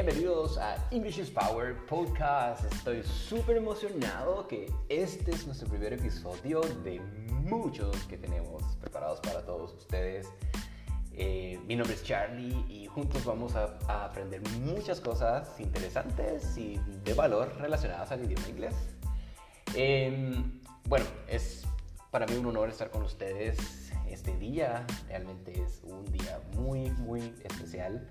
Bienvenidos a English is Power Podcast. Estoy súper emocionado que este es nuestro primer episodio de muchos que tenemos preparados para todos ustedes. Eh, mi nombre es Charlie y juntos vamos a, aprender muchas cosas interesantes y de valor relacionadas al idioma inglés. Em, bueno, es para mí un honor estar con ustedes este día. Realmente es un día muy, muy especial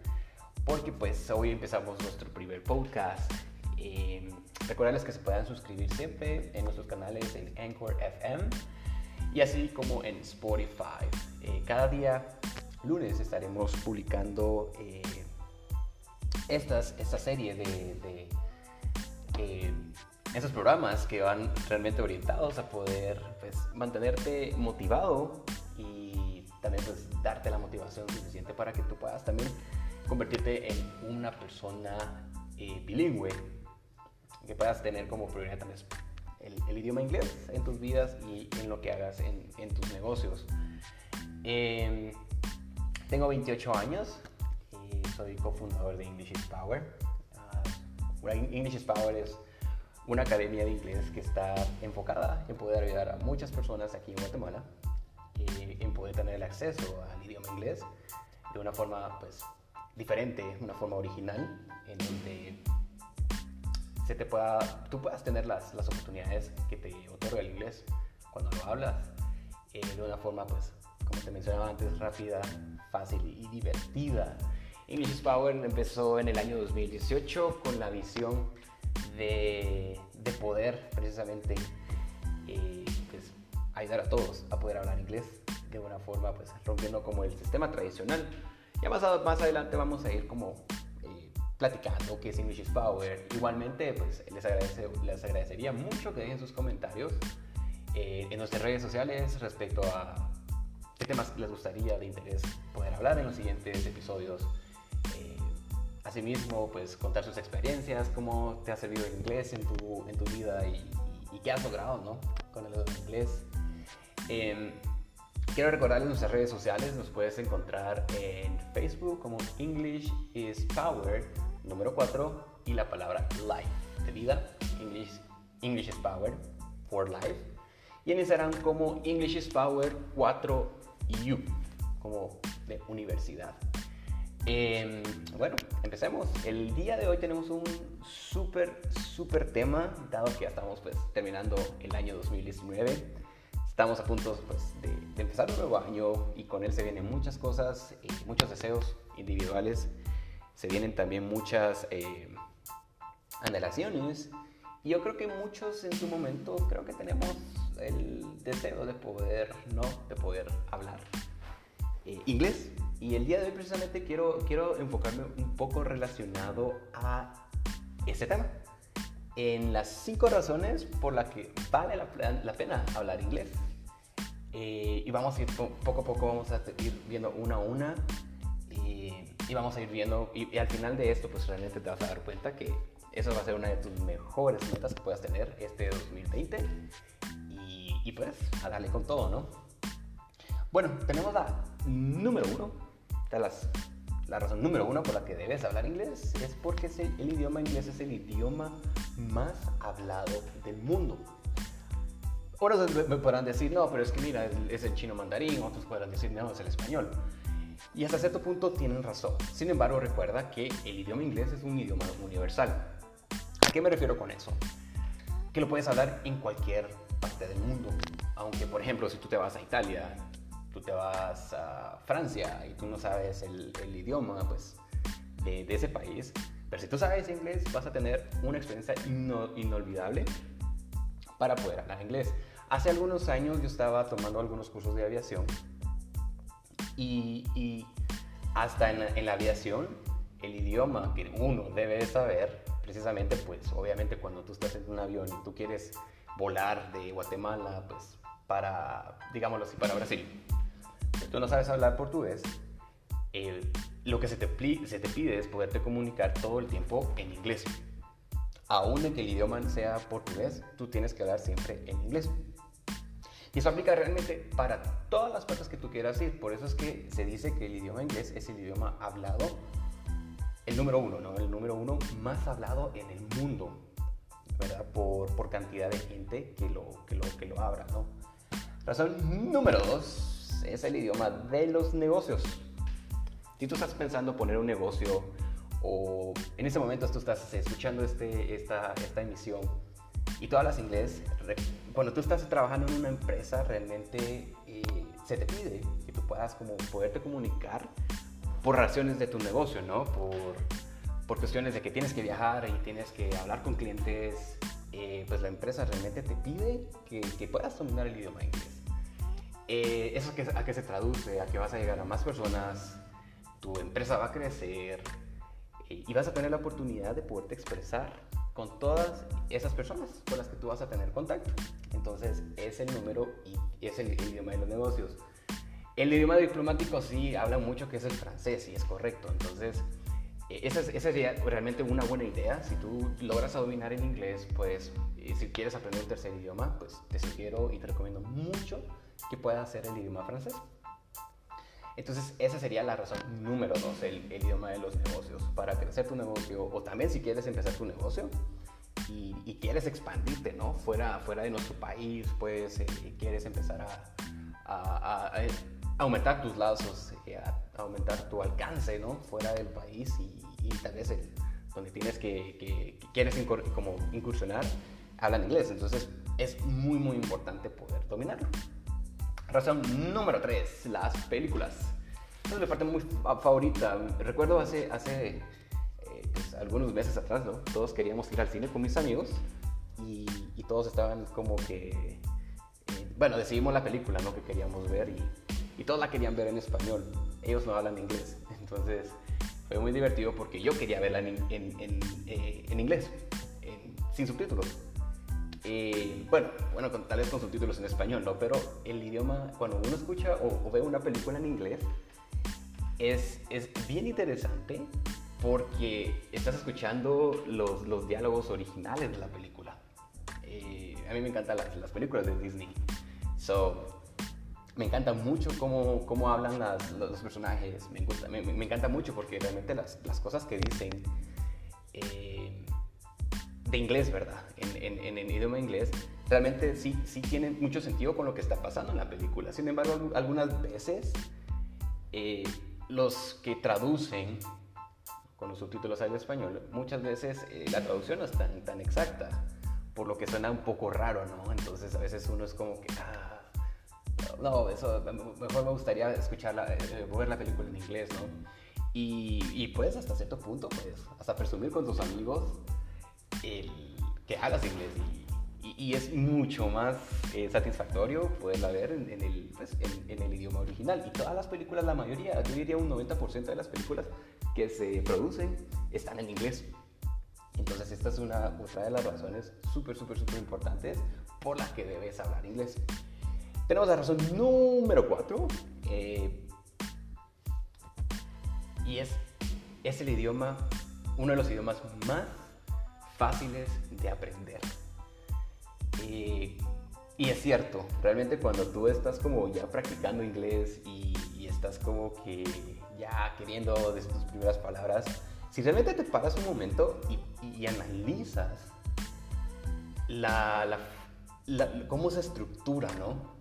porque pues hoy empezamos nuestro primer podcast. Eh, que se puedan suscribir siempre en nuestros canales en Anchor FM y así como en Spotify. Eh, cada día lunes estaremos publicando eh, estas, esta serie de, de estos programas que van realmente orientados a poder pues, mantenerte motivado y también pues, darte la motivación suficiente para que tú puedas también convertirte en una persona eh, bilingüe, que puedas tener como prioridad también el, idioma inglés en tus vidas y en lo que hagas en, tus negocios. Em, tengo 28 años y soy cofundador de English is Power. Uh, English is Power es una academia de inglés que está enfocada en poder ayudar a muchas personas aquí en Guatemala eh, en poder tener el acceso al idioma inglés de una forma pues diferente, una forma original, en donde se te pueda, tú puedas tener las, las oportunidades que te otorga el inglés cuando lo hablas eh, de una forma, pues, como te mencionaba antes, rápida, fácil y divertida. English Power empezó en el año 2018 con la visión de, de poder precisamente eh, pues, ayudar a todos a poder hablar inglés de una forma, pues, rompiendo como el sistema tradicional ya más, adelante vamos a ir como eh, platicando qué es English is Power. Igualmente, pues les, agradece, les agradecería mucho que dejen sus comentarios eh, en nuestras redes sociales respecto a qué temas les gustaría de interés poder hablar en los siguientes episodios. Eh, asimismo, pues contar sus experiencias, cómo te ha servido el inglés en tu, vida y, qué has logrado ¿no? con el inglés. Quiero recordarles nuestras redes sociales, nos puedes encontrar en Facebook como English is Power número 4 y la palabra life de vida, English, English is Power for life. Y en Instagram como English is Power 4U, como de universidad. Em, bueno, empecemos. El día de hoy tenemos un súper, súper tema, dado que ya estamos pues terminando el año 2019 estamos a punto pues, de, empezar un nuevo año y con él se vienen muchas cosas, eh, muchos deseos individuales, se vienen también muchas eh, anhelaciones y yo creo que muchos en su momento creo que tenemos el deseo de poder, ¿no? De poder hablar eh, inglés. Y el día de hoy precisamente quiero, quiero enfocarme un poco relacionado a ese tema en las cinco razones por las que vale la, pena hablar inglés. Eh, y vamos a ir poco a poco, vamos a ir viendo una a una. Y, vamos a ir viendo, y, al final de esto, pues realmente te vas a dar cuenta que eso va a ser una de tus mejores metas que puedas tener este 2020. Y, pues, a darle con todo, ¿no? Bueno, tenemos la número uno, de las la razón número uno por la que debes hablar inglés es porque el idioma inglés es el idioma más hablado del mundo. Ahora me podrán decir, no, pero es que mira, es el chino mandarín, otros podrán decir, no, es el español. Y hasta cierto punto tienen razón. Sin embargo, recuerda que el idioma inglés es un idioma universal. ¿A qué me refiero con eso? Que lo puedes hablar en cualquier parte del mundo. Aunque, por ejemplo, si tú te vas a Italia, tú te vas a Francia y tú no sabes el, idioma, pues, de, ese país, pero si tú sabes inglés, vas a tener una experiencia inolvidable para poder hablar inglés. Hace algunos años yo estaba tomando algunos cursos de aviación y, hasta en, la aviación el idioma que uno debe saber, precisamente pues obviamente cuando tú estás en un avión y tú quieres volar de Guatemala pues para, digámoslo así, para Brasil, si tú no sabes hablar portugués, lo que se te, se te pide es poderte comunicar todo el tiempo en inglés. Aún en que el idioma sea portugués, tú tienes que hablar siempre en inglés. Y eso aplica realmente para todas las partes que tú quieras ir. Por eso es que se dice que el idioma inglés es el idioma hablado, el número uno, ¿no? El número uno más hablado en el mundo, ¿verdad? Por, por cantidad de gente que lo, que lo, que lo ¿no? Razón número dos es el idioma de los negocios. Si tú estás pensando poner un negocio o en ese momento tú estás escuchando este, esta, esta emisión y tú hablas inglés, cuando tú estás trabajando en una empresa realmente eh, se te pide que tú puedas como poderte comunicar por razones de tu negocio, ¿no? Por, por cuestiones de que tienes que viajar y tienes que hablar con clientes, eh, pues la empresa realmente te pide que, que puedas dominar el idioma inglés. Eh, ¿Eso a qué se traduce? A que vas a llegar a más personas, tu empresa va a crecer eh, y vas a tener la oportunidad de poderte expresar con todas esas personas con las que tú vas a tener contacto. Entonces es el número y es el idioma de los negocios. El idioma diplomático sí habla mucho que es el francés y es correcto. Entonces, e, esa, sería realmente una buena idea. Si tú logras dominar el inglés, pues si quieres aprender un tercer idioma, pues te sugiero y te recomiendo mucho que puedas hacer el idioma francés. Entonces, esa sería la razón número dos, el, idioma de los negocios. Para crecer tu negocio, o también si quieres empezar tu negocio y, quieres expandirte, ¿no? Fuera, fuera de nuestro país, pues, eh, quieres empezar a, a aumentar tus lazos, eh, aumentar tu alcance, ¿no? Fuera del país y, tal vez donde tienes que, que, quieres como incursionar, hablan inglés. Entonces es muy, muy importante poder dominarlo. Razón número 3, las películas. Esta es la parte muy favorita. Recuerdo hace, hace eh, pues, algunos meses atrás, ¿no? Todos queríamos ir al cine con mis amigos y, y todos estaban como que... Eh, bueno, decidimos la película, ¿no? Que queríamos ver y y todos la querían ver en español. Ellos no hablan inglés. Entonces fue muy divertido porque yo quería verla en, en, eh, inglés, sin subtítulos. Eh, bueno, bueno tal vez con subtítulos en español, ¿no? Pero el idioma, cuando uno escucha o, ve una película en inglés, es, es, bien interesante porque estás escuchando los, los diálogos originales de la película. Eh, a mí me encantan las, las películas de Disney. So, me encanta mucho cómo, cómo hablan los personajes, me, encanta mucho porque realmente las, las cosas que dicen eh, de inglés, ¿verdad? En, en, en, idioma inglés, realmente sí, sí tienen mucho sentido con lo que está pasando en la película. Sin embargo, algunas veces eh, los que traducen con los subtítulos al español, muchas veces eh, la traducción no es tan, tan exacta, por lo que suena un poco raro, ¿no? Entonces a veces uno es como que... Ah, no, eso, mejor me gustaría escucharla, eh, ver la película en inglés, ¿no? Y, y pues hasta cierto punto, pues, hasta presumir con tus amigos el, que hablas inglés. Y, y, es mucho más eh, satisfactorio poderla ver en, el, pues, en, el idioma original. Y todas las películas, la mayoría, yo diría un 90% de las películas que se producen están en inglés. Entonces esta es una, otra de las razones súper, súper, súper importantes por las que debes hablar inglés. Tenemos la razón número 4. Eh, y es, es el idioma, uno de los idiomas más fáciles de aprender. Eh, y es cierto, realmente cuando tú estás como ya practicando inglés y, estás como que ya queriendo decir tus primeras palabras, si realmente te paras un momento y, analizas la, cómo se estructura, ¿no?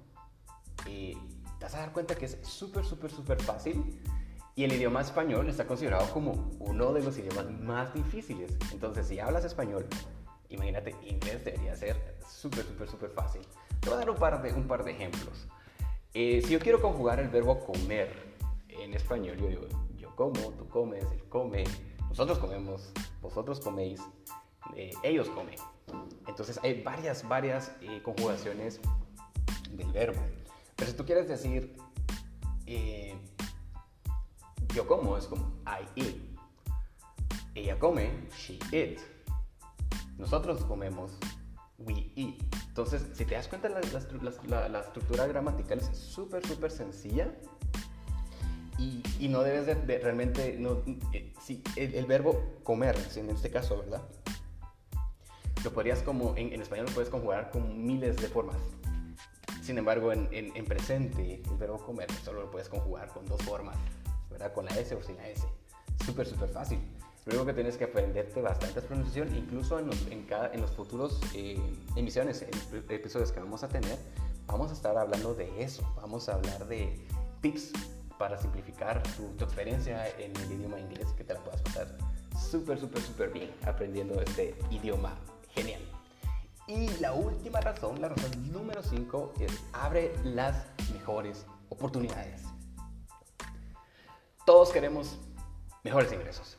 te vas a dar cuenta que es súper, súper, súper fácil y el idioma español está considerado como uno de los idiomas más difíciles. Entonces, si hablas español, imagínate, inglés debería ser súper, súper, súper fácil. Te voy a dar un par de, un par de ejemplos. Eh, si yo quiero conjugar el verbo comer en español, yo digo, yo como, tú comes, él come, nosotros comemos, vosotros coméis, eh, ellos comen. Entonces hay varias, varias eh, conjugaciones del verbo. Pero si tú quieres decir, eh, yo como, es como I eat. Ella come, she eat. Nosotros comemos, we eat. Entonces, si te das cuenta, la, la, estructura gramatical es súper, súper sencilla. Y, y, no debes de, realmente, no, eh, el, verbo comer, en este caso, ¿verdad? Lo podrías como, en, español puedes conjugar con miles de formas. Sin embargo, en, en, presente, el verbo comer solo lo puedes conjugar con dos formas, ¿verdad? Con la S o sin la S. Súper, súper fácil. Único que tienes que aprenderte bastante es pronunciación, incluso en los, en los futuros eh, emisiones, episodios que vamos a tener, vamos a estar hablando de eso. Vamos a hablar de tips para simplificar tu, tu experiencia en el idioma inglés, que te la puedas pasar súper, súper, súper bien aprendiendo este idioma genial. Y la última razón, la razón número 5, es abre las mejores oportunidades. Todos queremos mejores ingresos,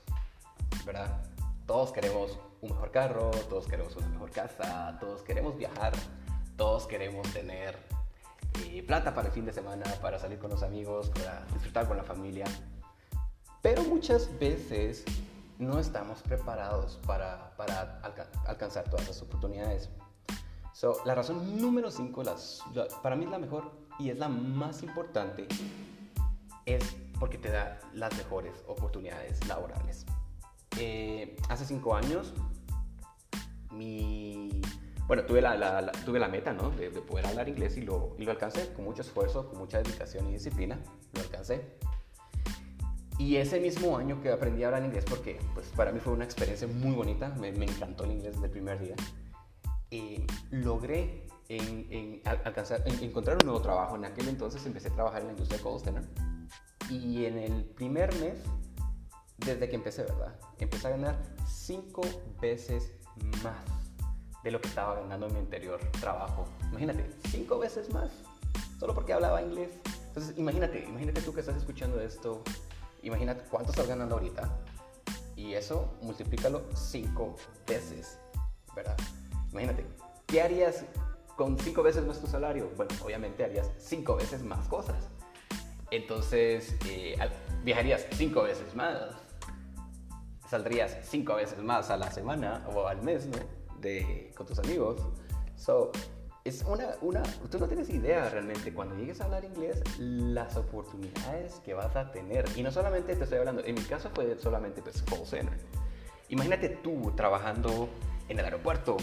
¿verdad? Todos queremos un mejor carro, todos queremos una mejor casa, todos queremos viajar, todos queremos tener eh, plata para el fin de semana, para salir con los amigos, para disfrutar con la familia. Pero muchas veces no estamos preparados para, alcanzar todas las oportunidades. La razón número 5, para mí es la mejor y es la más importante, es porque te da las mejores oportunidades laborales. Eh, hace cinco años, mi, bueno, tuve la, tuve la meta ¿no? de, poder hablar inglés y lo, y lo alcancé con mucho esfuerzo, con mucha dedicación y disciplina, lo alcancé. Y ese mismo año que aprendí a hablar inglés, porque pues, para mí fue una experiencia muy bonita, me, me encantó el inglés desde el primer día, eh, logré en, alcanzar, encontrar un nuevo trabajo. En aquel entonces empecé a trabajar en la industria de call center y en el primer mes, desde que empecé, ¿verdad? Empecé a ganar cinco veces más de lo que estaba ganando en mi anterior trabajo. Imagínate, cinco veces más, solo porque hablaba inglés. Entonces, imagínate, imagínate tú que estás escuchando esto, imagínate cuánto estás ganando ahorita y eso multiplícalo cinco veces, ¿verdad? Imagínate, ¿qué harías con cinco veces más tu salario? Bueno, obviamente harías cinco veces más cosas. Entonces, eh, viajarías cinco veces más, saldrías cinco veces más a la semana o al mes, ¿no? De, con tus amigos. So, es una, una, tú no tienes idea realmente cuando llegues a hablar inglés las oportunidades que vas a tener. Y no solamente te estoy hablando, en mi caso fue solamente pues call center. Imagínate tú trabajando en el aeropuerto,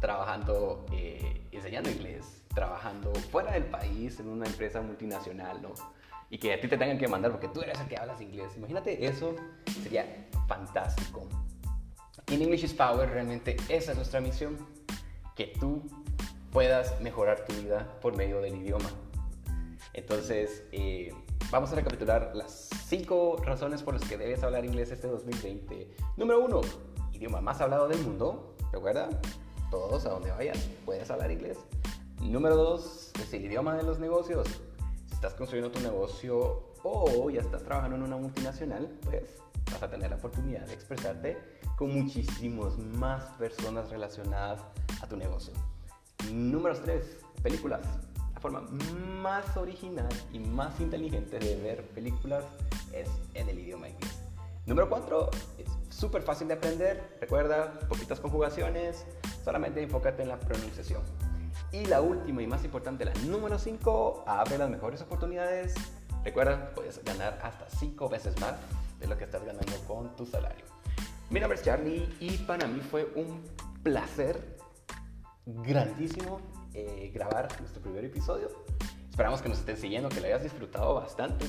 trabajando, eh, enseñando inglés, trabajando fuera del país en una empresa multinacional, ¿no? Y que a ti te tengan que mandar porque tú eres el que hablas inglés. Imagínate eso, sería fantástico. En English is Power realmente esa es nuestra misión, que tú puedas mejorar tu vida por medio del idioma. Entonces, eh, vamos a recapitular las cinco razones por las que debes hablar inglés este 2020. Número uno, idioma más hablado del mundo. Recuerda, todos a donde vayas puedes hablar inglés. Número dos, es el idioma de los negocios estás construyendo tu negocio o ya estás trabajando en una multinacional, pues vas a tener la oportunidad de expresarte con muchísimas más personas relacionadas a tu negocio. Número 3, películas. La forma más original y más inteligente de ver películas es en el idioma inglés. Número 4, es súper fácil de aprender. Recuerda, poquitas conjugaciones, solamente enfócate en la pronunciación. Y la última y más importante, la número 5, abre las mejores oportunidades. Recuerda, puedes ganar hasta 5 veces más de lo que estás ganando con tu salario. Mi nombre es Charlie y para mí fue un placer grandísimo eh, grabar nuestro primer episodio. Esperamos que nos estén siguiendo, que lo hayas disfrutado bastante.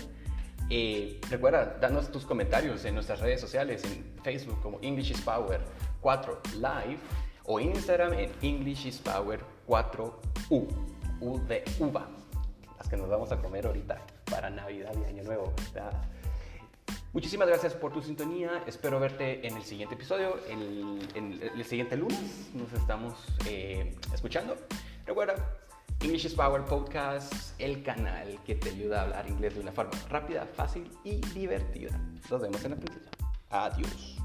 Eh, recuerda, danos tus comentarios en nuestras redes sociales, en Facebook como English is Power 4 Live o Instagram en English is Power 4U, U de uva, las que nos vamos a comer ahorita para Navidad y Año Nuevo. Muchísimas gracias por tu sintonía. Espero verte en el siguiente episodio. El, en siguiente lunes nos estamos eh, escuchando. Recuerda, English is Power Podcast, el canal que te ayuda a hablar inglés de una forma rápida, fácil y divertida. Nos vemos en la próxima. Adiós.